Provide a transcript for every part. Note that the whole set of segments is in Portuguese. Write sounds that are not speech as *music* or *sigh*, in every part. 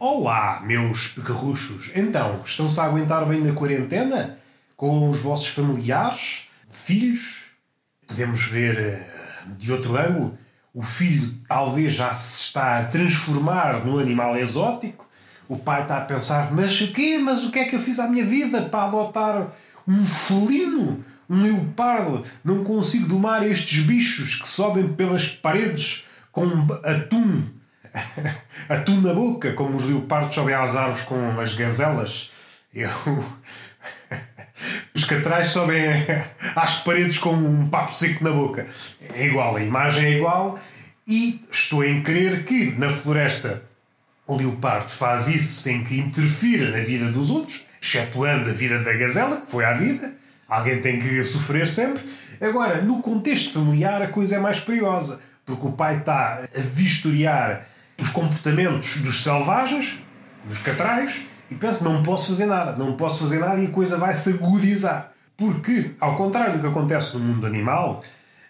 Olá, meus pecarruchos. Então, estão-se a aguentar bem na quarentena? Com os vossos familiares? Filhos? Podemos ver eh, de outro ângulo? O filho talvez já se está a transformar num animal exótico? O pai está a pensar: mas o quê? Mas o que é que eu fiz à minha vida para adotar um felino? Um leopardo? Não consigo domar estes bichos que sobem pelas paredes com atum atum na boca, como os leopardos sobem às árvores com as gazelas. Eu... Os catrais sobem às paredes com um papo seco na boca. É igual, a imagem é igual. E estou em crer que na floresta o leopardo faz isso sem que interfira na vida dos outros, excetuando a vida da gazela, que foi à vida. Alguém tem que sofrer sempre. Agora, no contexto familiar, a coisa é mais perigosa, porque o pai está a vistoriar os comportamentos dos selvagens, dos catrais, e penso, não posso fazer nada, não posso fazer nada e a coisa vai se agudizar. Porque, ao contrário do que acontece no mundo animal,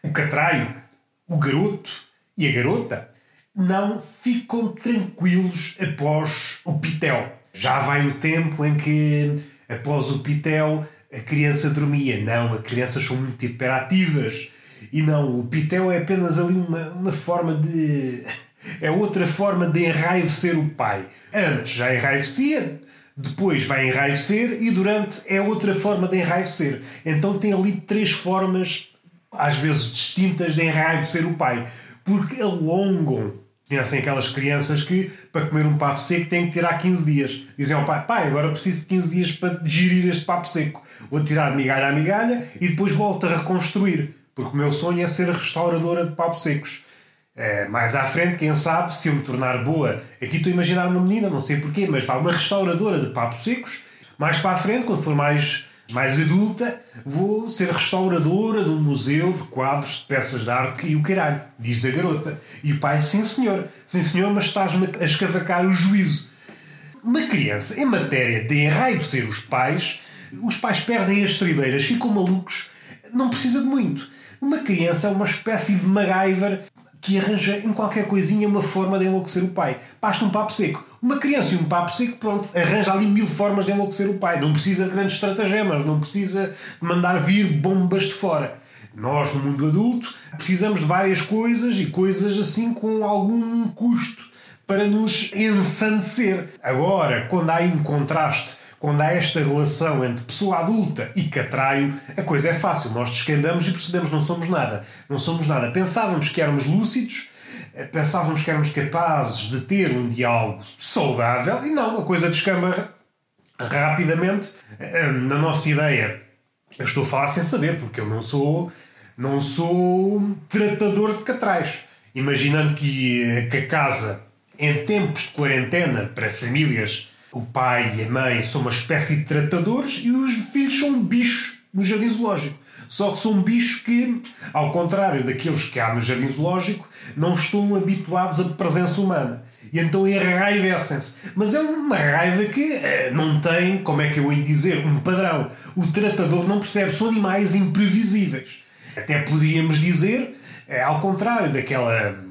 o catraio, o garoto e a garota não ficam tranquilos após o pitel. Já vai o tempo em que, após o pitel, a criança dormia. Não, as crianças são muito hiperativas. E não, o pitel é apenas ali uma, uma forma de é outra forma de enraivecer o pai. Antes já enraivecia, depois vai enraivecer e durante é outra forma de enraivecer. Então tem ali três formas, às vezes distintas, de enraivecer o pai. Porque alongam. Conhecem aquelas crianças que, para comer um papo seco, têm que tirar 15 dias. Dizem ao pai: pai, agora preciso de 15 dias para digerir este papo seco. Vou tirar migalha a migalha e depois volto a reconstruir. Porque o meu sonho é ser restauradora de papos secos. É, mais à frente, quem sabe, se eu me tornar boa. Aqui estou a imaginar uma menina, não sei porquê, mas vá, uma restauradora de papos secos. Mais para a frente, quando for mais, mais adulta, vou ser restauradora de um museu de quadros, de peças de arte e o caralho, diz a garota. E o pai, sim senhor, sim senhor, mas estás-me a escavacar o juízo. Uma criança, em matéria de enraivecer os pais, os pais perdem as tribeiras, ficam malucos, não precisa de muito. Uma criança é uma espécie de MacGyver que arranja em qualquer coisinha uma forma de enlouquecer o pai. Basta um papo seco. Uma criança e um papo seco, pronto, arranja ali mil formas de enlouquecer o pai. Não precisa de grandes estratagemas, não precisa mandar vir bombas de fora. Nós, no mundo adulto, precisamos de várias coisas e coisas assim com algum custo para nos ensandecer. Agora, quando há aí um contraste quando há esta relação entre pessoa adulta e catraio, a coisa é fácil. Nós descandamos e percebemos não somos nada. Não somos nada. Pensávamos que éramos lúcidos, eh, pensávamos que éramos capazes de ter um diálogo saudável e não, a coisa descamba rapidamente eh, na nossa ideia. Eu estou a falar sem saber, porque eu não sou, não sou tratador de catrais. Imaginando que, eh, que a casa, em tempos de quarentena para famílias o pai e a mãe são uma espécie de tratadores e os filhos são bichos no jardim zoológico. Só que são bichos que, ao contrário daqueles que há no jardim zoológico, não estão habituados à presença humana. E então enraivecem-se. Mas é uma raiva que eh, não tem, como é que eu ia dizer, um padrão. O tratador não percebe. São animais imprevisíveis. Até poderíamos dizer, eh, ao contrário daquela.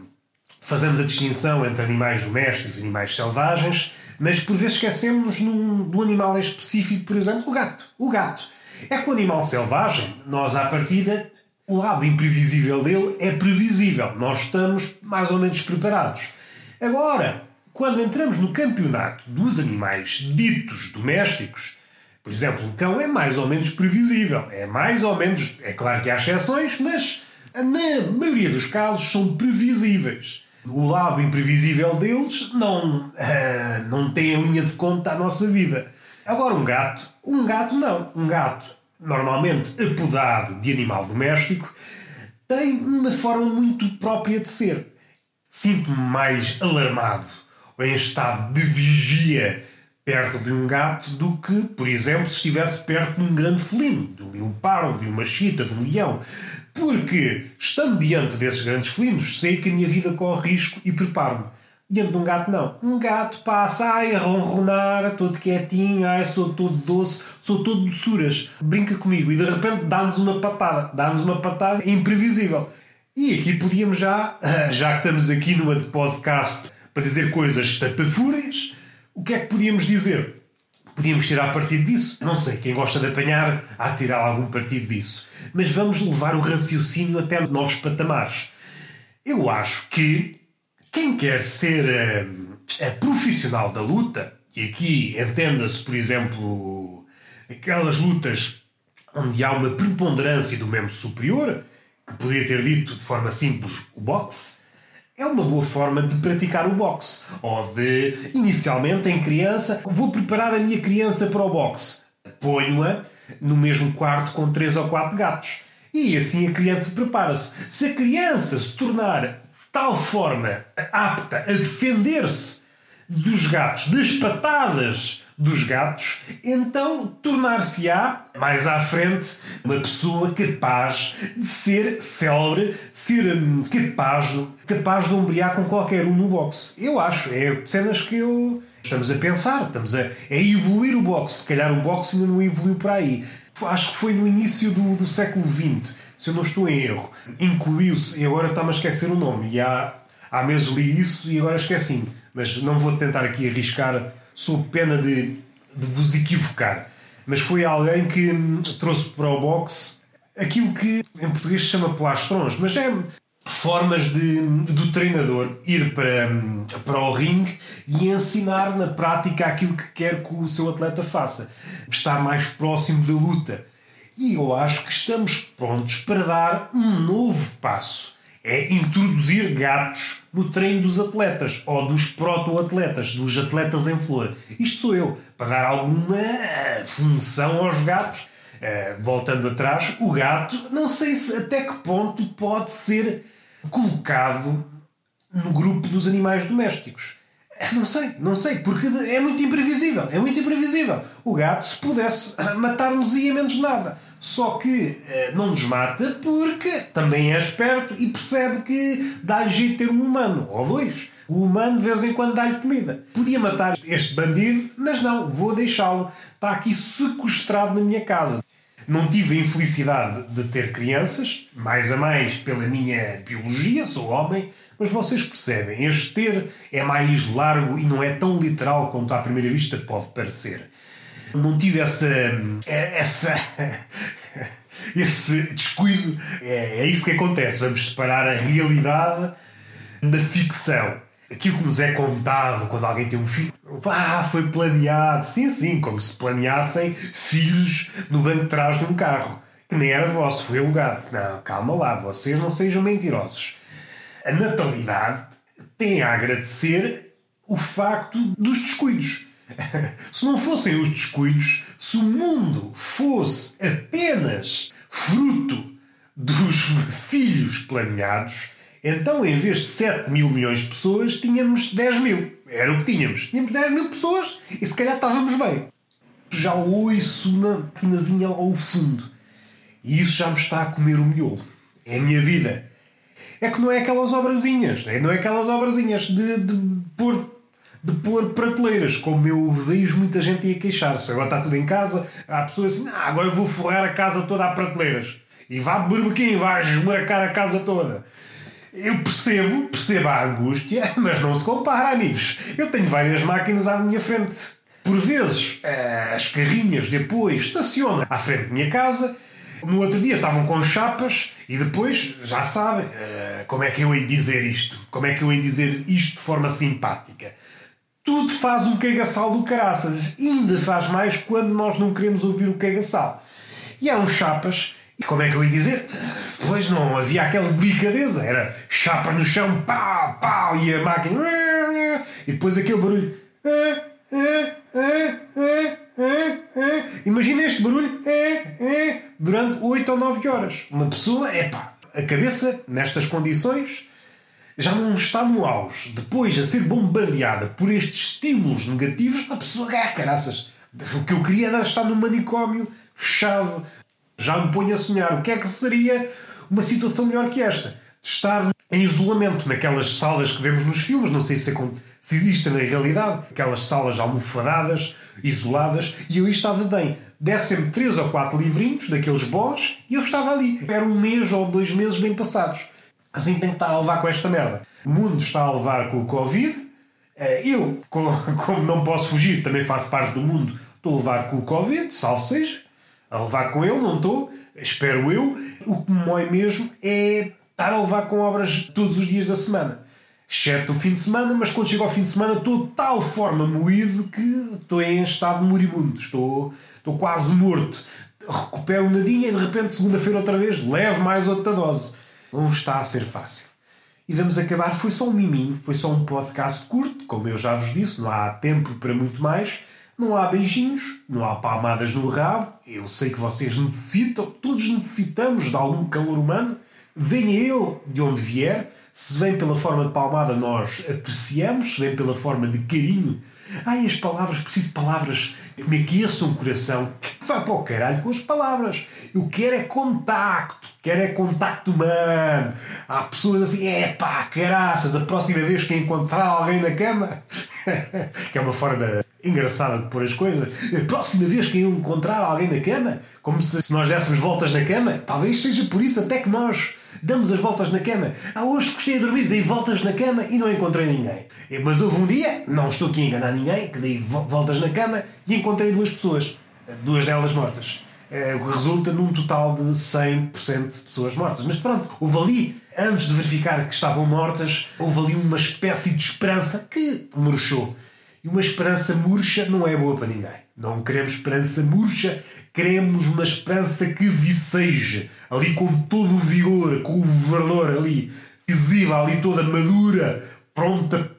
Fazemos a distinção entre animais domésticos e animais selvagens mas por vezes esquecemos num, do animal específico, por exemplo, o gato. O gato. É que o animal selvagem, nós à partida, o lado imprevisível dele é previsível. Nós estamos mais ou menos preparados. Agora, quando entramos no campeonato dos animais ditos domésticos, por exemplo, o cão é mais ou menos previsível. É mais ou menos. É claro que há exceções, mas na maioria dos casos são previsíveis o lado imprevisível deles não, uh, não tem a linha de conta à nossa vida. Agora, um gato, um gato não. Um gato, normalmente apodado de animal doméstico, tem uma forma muito própria de ser. Sinto-me mais alarmado ou em estado de vigia perto de um gato do que, por exemplo, se estivesse perto de um grande felino, de um leopardo, de uma chita, de um leão. Porque, estando diante desses grandes felinos, sei que a minha vida corre risco e preparo-me. Diante de um gato, não. Um gato passa, ai, a ronronar, todo quietinho, ai, sou todo doce, sou todo doçuras, brinca comigo e de repente dá-nos uma patada. Dá-nos uma patada imprevisível. E aqui podíamos já, *laughs* já que estamos aqui numa de podcast para dizer coisas tapafúrias, O que é que podíamos dizer? Podíamos tirar partido disso? Não sei, quem gosta de apanhar há de tirar algum partido disso. Mas vamos levar o raciocínio até novos patamares. Eu acho que quem quer ser a, eh, a profissional da luta, e aqui entenda-se, por exemplo, aquelas lutas onde há uma preponderância do membro superior, que poderia ter dito de forma simples o boxe, é uma boa forma de praticar o boxe. Ou de, inicialmente, em criança, vou preparar a minha criança para o boxe. Ponho-a no mesmo quarto com três ou quatro gatos. E assim a criança prepara-se. Se a criança se tornar de tal forma apta a defender-se dos gatos, das patadas dos gatos, então tornar-se-á, mais à frente, uma pessoa capaz de ser célebre, ser hum, capaz, capaz de ombrear com qualquer um no boxe. Eu acho, é cenas que eu. Estamos a pensar, estamos a, a evoluir o boxe. Se calhar o boxe ainda não evoluiu para aí. Acho que foi no início do, do século XX, se eu não estou em erro. Incluiu-se, e agora está-me a esquecer o nome, e há, há meses li isso e agora esqueci-me. Mas não vou tentar aqui arriscar sob pena de, de vos equivocar. Mas foi alguém que trouxe para o boxe aquilo que em português se chama plastrons, mas é formas de, do treinador ir para, para o ringue e ensinar na prática aquilo que quer que o seu atleta faça. Estar mais próximo da luta. E eu acho que estamos prontos para dar um novo passo é introduzir gatos no treino dos atletas ou dos proto-atletas, dos atletas em flor. Isto sou eu, para dar alguma função aos gatos. Uh, voltando atrás, o gato, não sei se até que ponto pode ser colocado no grupo dos animais domésticos. Não sei, não sei, porque é muito imprevisível. É muito imprevisível. O gato, se pudesse *laughs* matar-nos, ia menos nada. Só que eh, não nos mata porque também é esperto e percebe que dá jeito ter um humano, ou dois. O humano de vez em quando dá-lhe comida. Podia matar este bandido, mas não, vou deixá-lo. Está aqui sequestrado na minha casa. Não tive a infelicidade de ter crianças, mais a mais pela minha biologia, sou homem, mas vocês percebem, este ter é mais largo e não é tão literal quanto à primeira vista pode parecer não tive essa. essa *laughs* esse descuido. É, é isso que acontece. Vamos separar a realidade da ficção. Aquilo que nos é contado quando alguém tem um filho, ah, foi planeado. Sim, sim, como se planeassem filhos no banco de trás de um carro, que nem era vosso, foi alugado. Não, calma lá, vocês não sejam mentirosos. A natalidade tem a agradecer o facto dos descuidos. *laughs* se não fossem os descuidos, se o mundo fosse apenas fruto dos *laughs* filhos planeados, então em vez de 7 mil milhões de pessoas, tínhamos 10 mil. Era o que tínhamos. Tínhamos 10 mil pessoas e se calhar estávamos bem. Já ouço na quinazinha ao fundo. E isso já me está a comer o miolo. É a minha vida. É que não é aquelas obrazinhas, não é aquelas obrazinhas de, de pôr de pôr prateleiras, como eu vejo muita gente a queixar-se. Agora está tudo em casa, há pessoas assim, ah, agora eu vou forrar a casa toda a prateleiras. E vá berbequim, vá esmaracar a casa toda. Eu percebo, percebo a angústia, *laughs* mas não se compara, amigos. Eu tenho várias máquinas à minha frente. Por vezes, as carrinhas de apoio estacionam à frente da minha casa. No outro dia estavam com chapas e depois, já sabem, eh, como é que eu hei dizer isto? Como é que eu hei dizer isto de forma simpática? tudo faz um cagaçal do caraças. Ainda faz mais quando nós não queremos ouvir o cagaçal. E uns chapas, e como é que eu ia dizer? Pois não havia aquela delicadeza, era chapa no chão, pau, pau, e a máquina. E depois aquele barulho. Imagina este barulho durante 8 ou 9 horas. Uma pessoa, epá, a cabeça nestas condições já não está no auge, depois a ser bombardeada por estes estímulos negativos, a pessoa, ah, caraças, o que eu queria era estar num manicômio fechado. Já me ponho a sonhar. O que é que seria uma situação melhor que esta? De estar em isolamento naquelas salas que vemos nos filmes, não sei se, é se existem na realidade, aquelas salas almofadadas, isoladas, e eu estava bem. Dessem-me três ou quatro livrinhos daqueles bons e eu estava ali. Era um mês ou dois meses bem passados. Assim tem que estar a levar com esta merda. O mundo está a levar com o Covid, Eh, eu, *laughs* como não posso fugir, também faço parte do mundo, estou a levar com o Covid, salvo seja, a levar com ele, não estou, espero eu. O que me mói mesmo é estar a levar com obras todos os dias da semana. Exceto o fim de semana, mas quando chego ao fim de semana estou de tal forma moído que estou em estado moribundo, estou, estou quase morto. Recupero nadinha e de repente, segunda-feira outra vez, levo mais outra dose. Não está a ser fácil. E vamos acabar. Foi só um miminho, foi só um podcast curto, como eu já vos disse, não há tempo para muito mais. Não há beijinhos, não há palmadas no rabo. Eu sei que vocês necessitam, todos necessitamos de algum calor humano. Venha ele de onde vier. Se vem pela forma de palmada, nós apreciamos. Se vem pela forma de carinho, Ai, as palavras, preciso de palavras que me aqueçam o coração. Vai para o caralho com as palavras. Eu quero é contacto. Quero é contacto humano. Há pessoas assim, é pá, caraças, a próxima vez que encontrar alguém na cama. *laughs* que é uma forma engraçada de pôr as coisas. A próxima vez que eu encontrar alguém na cama, como se, se nós dessemos voltas na cama, talvez seja por isso até que nós damos as voltas na cama. Ah, hoje gostei de dormir, dei voltas na cama e não encontrei ninguém. Mas houve um dia, não estou aqui a enganar ninguém, que dei voltas na cama e encontrei duas pessoas, duas delas mortas. Eh, o que resulta num total de 100% de pessoas mortas. Mas pronto, houve ali, antes de verificar que estavam mortas, houve ali uma espécie de esperança que murchou. Uma esperança murcha não é boa para ninguém. Não queremos esperança murcha, queremos uma esperança que viceje, ali com todo o vigor, com o verdor ali, visível, ali toda madura, pronta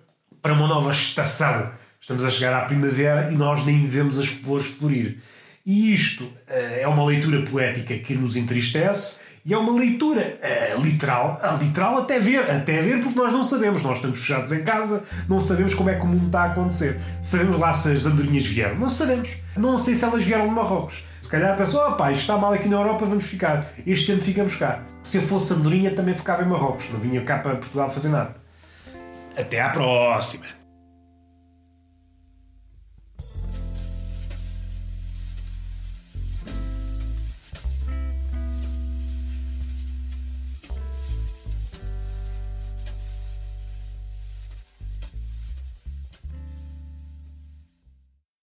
para uma nova estação. Estamos a chegar à primavera e nós nem vemos as flores florir. E isto uh, é uma leitura poética que nos entristece e é uma leitura uh, literal, uh, literal até ver, até ver porque nós não sabemos, nós estamos fechados em casa, não sabemos como é que o mundo está a acontecer. Sabemos lá se as andorinhas vieram, não sabemos. Não sei se elas vieram de Marrocos. Se calhar pensou, oh, pá, isto está mal aqui na Europa, vamos ficar. Este ano ficamos cá. Se eu fosse andorinha também ficava em Marrocos, não vinha cá para Portugal fazer nada. Até à próxima!